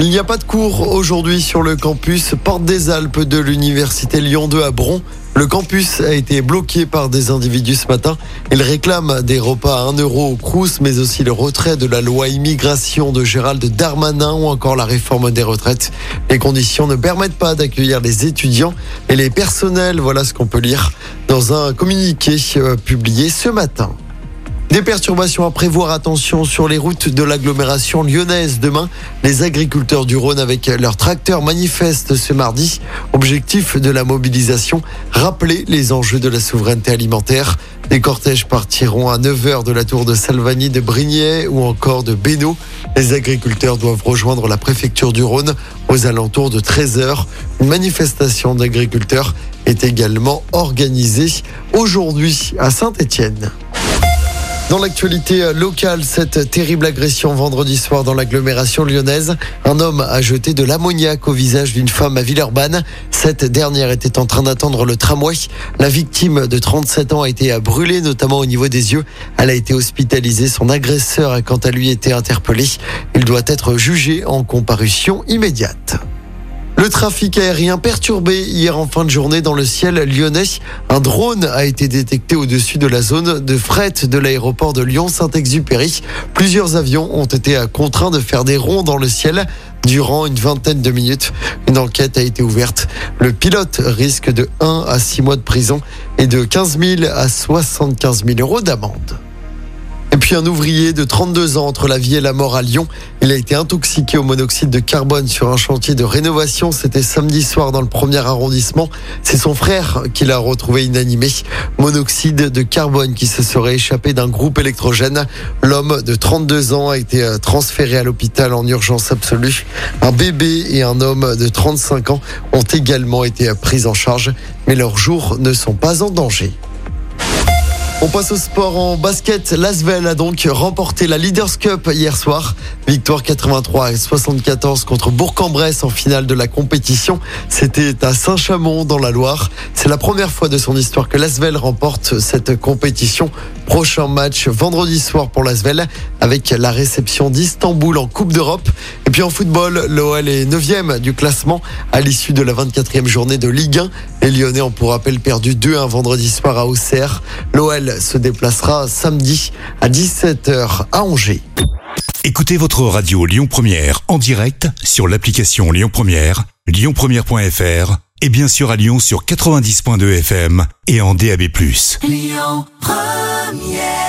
Il n'y a pas de cours aujourd'hui sur le campus Porte des Alpes de l'Université Lyon 2 à Bron. Le campus a été bloqué par des individus ce matin. Ils réclament des repas à 1 euro au Crous, mais aussi le retrait de la loi immigration de Gérald Darmanin ou encore la réforme des retraites. Les conditions ne permettent pas d'accueillir les étudiants et les personnels. Voilà ce qu'on peut lire dans un communiqué euh, publié ce matin. Des perturbations à prévoir, attention sur les routes de l'agglomération lyonnaise. Demain, les agriculteurs du Rhône avec leurs tracteurs manifestent ce mardi. Objectif de la mobilisation, rappeler les enjeux de la souveraineté alimentaire. Des cortèges partiront à 9h de la tour de Salvani de Brignais ou encore de Bénaud. Les agriculteurs doivent rejoindre la préfecture du Rhône aux alentours de 13h. Une manifestation d'agriculteurs est également organisée aujourd'hui à Saint-Étienne. Dans l'actualité locale, cette terrible agression vendredi soir dans l'agglomération lyonnaise. Un homme a jeté de l'ammoniac au visage d'une femme à Villeurbanne. Cette dernière était en train d'attendre le tramway. La victime de 37 ans a été brûlée, notamment au niveau des yeux. Elle a été hospitalisée. Son agresseur a quant à lui été interpellé. Il doit être jugé en comparution immédiate. Le trafic aérien perturbé hier en fin de journée dans le ciel lyonnais. Un drone a été détecté au-dessus de la zone de fret de l'aéroport de Lyon-Saint-Exupéry. Plusieurs avions ont été contraints de faire des ronds dans le ciel durant une vingtaine de minutes. Une enquête a été ouverte. Le pilote risque de 1 à 6 mois de prison et de 15 000 à 75 000 euros d'amende. Et puis un ouvrier de 32 ans entre la vie et la mort à Lyon. Il a été intoxiqué au monoxyde de carbone sur un chantier de rénovation. C'était samedi soir dans le premier arrondissement. C'est son frère qui l'a retrouvé inanimé. Monoxyde de carbone qui se serait échappé d'un groupe électrogène. L'homme de 32 ans a été euh, transféré à l'hôpital en urgence absolue. Un bébé et un homme de 35 ans ont également été pris en charge, mais leurs jours ne sont pas en danger. On passe au sport en basket. L'Asvel a donc remporté la Leaders Cup hier soir. Victoire 83 et 74 contre Bourg-en-Bresse en finale de la compétition. C'était à Saint-Chamond dans la Loire. C'est la première fois de son histoire que l'Asvel remporte cette compétition. Prochain match vendredi soir pour l'Asvel avec la réception d'Istanbul en Coupe d'Europe. Et puis en football, l'OL est 9e du classement à l'issue de la 24e journée de Ligue 1. Les Lyonnais ont pour rappel perdu 2-1 vendredi soir à Auxerre. L'OL se déplacera samedi à 17h à Angers. Écoutez votre radio Lyon Première en direct sur l'application Lyon Première, lyonpremière.fr et bien sûr à Lyon sur 90.2 FM et en DAB+. Lyon Première